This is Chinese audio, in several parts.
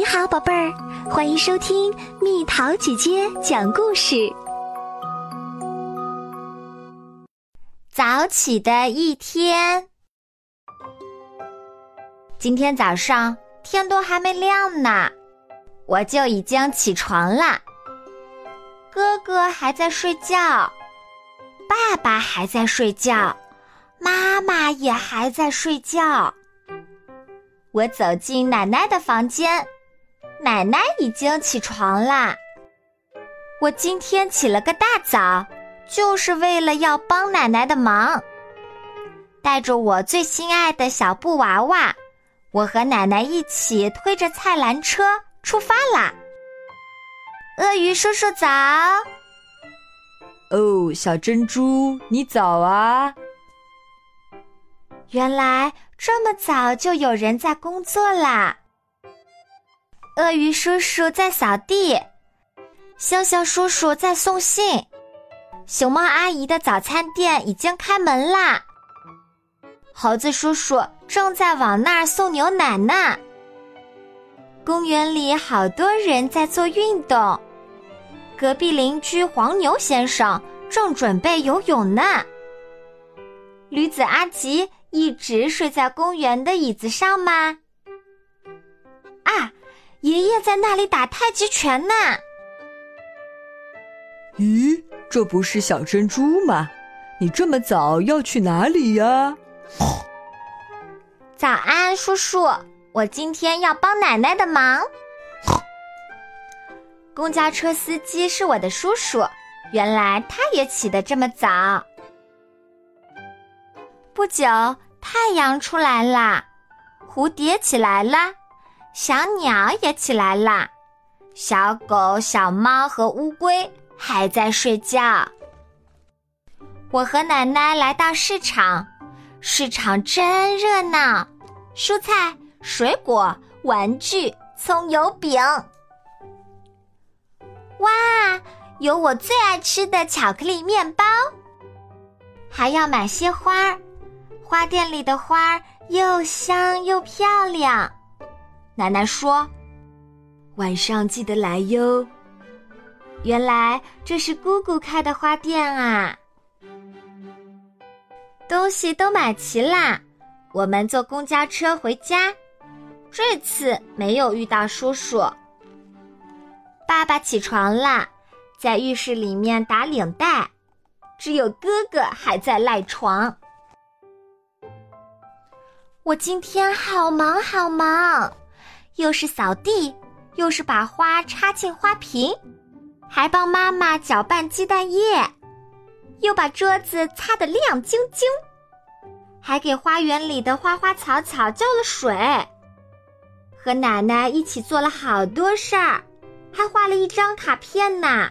你好，宝贝儿，欢迎收听蜜桃姐姐讲故事。早起的一天，今天早上天都还没亮呢，我就已经起床了。哥哥还在睡觉，爸爸还在睡觉，妈妈也还在睡觉。我走进奶奶的房间。奶奶已经起床啦。我今天起了个大早，就是为了要帮奶奶的忙。带着我最心爱的小布娃娃，我和奶奶一起推着菜篮车出发啦。鳄鱼叔叔早！哦，小珍珠，你早啊！原来这么早就有人在工作啦。鳄鱼叔叔在扫地，星星叔叔在送信，熊猫阿姨的早餐店已经开门啦。猴子叔叔正在往那儿送牛奶呢。公园里好多人在做运动，隔壁邻居黄牛先生正准备游泳呢。驴子阿吉一直睡在公园的椅子上吗？啊！爷爷在那里打太极拳呢。咦，这不是小珍珠吗？你这么早要去哪里呀？早安，叔叔，我今天要帮奶奶的忙。公交车司机是我的叔叔，原来他也起得这么早。不久，太阳出来啦，蝴蝶起来了。小鸟也起来啦，小狗、小猫和乌龟还在睡觉。我和奶奶来到市场，市场真热闹，蔬菜、水果、玩具、葱油饼。哇，有我最爱吃的巧克力面包，还要买些花儿，花店里的花儿又香又漂亮。奶奶说：“晚上记得来哟。”原来这是姑姑开的花店啊！东西都买齐啦，我们坐公交车回家。这次没有遇到叔叔。爸爸起床了，在浴室里面打领带，只有哥哥还在赖床。我今天好忙好忙。又是扫地，又是把花插进花瓶，还帮妈妈搅拌鸡蛋液，又把桌子擦得亮晶晶，还给花园里的花花草草浇了水，和奶奶一起做了好多事儿，还画了一张卡片呢。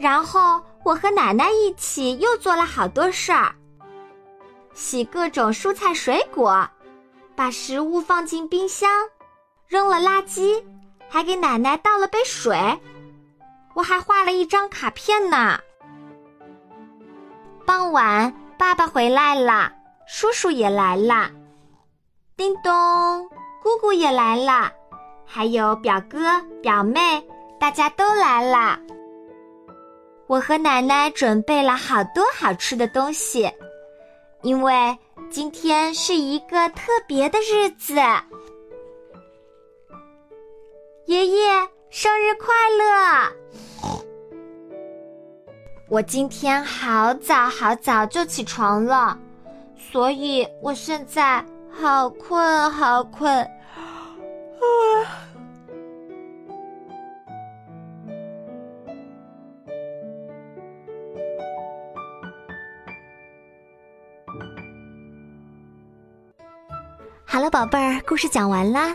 然后我和奶奶一起又做了好多事儿，洗各种蔬菜水果，把食物放进冰箱。扔了垃圾，还给奶奶倒了杯水。我还画了一张卡片呢。傍晚，爸爸回来了，叔叔也来了，叮咚，姑姑也来了，还有表哥表妹，大家都来了。我和奶奶准备了好多好吃的东西，因为今天是一个特别的日子。爷爷生日快乐！我今天好早好早就起床了，所以我现在好困好困。好了，宝贝儿，故事讲完啦。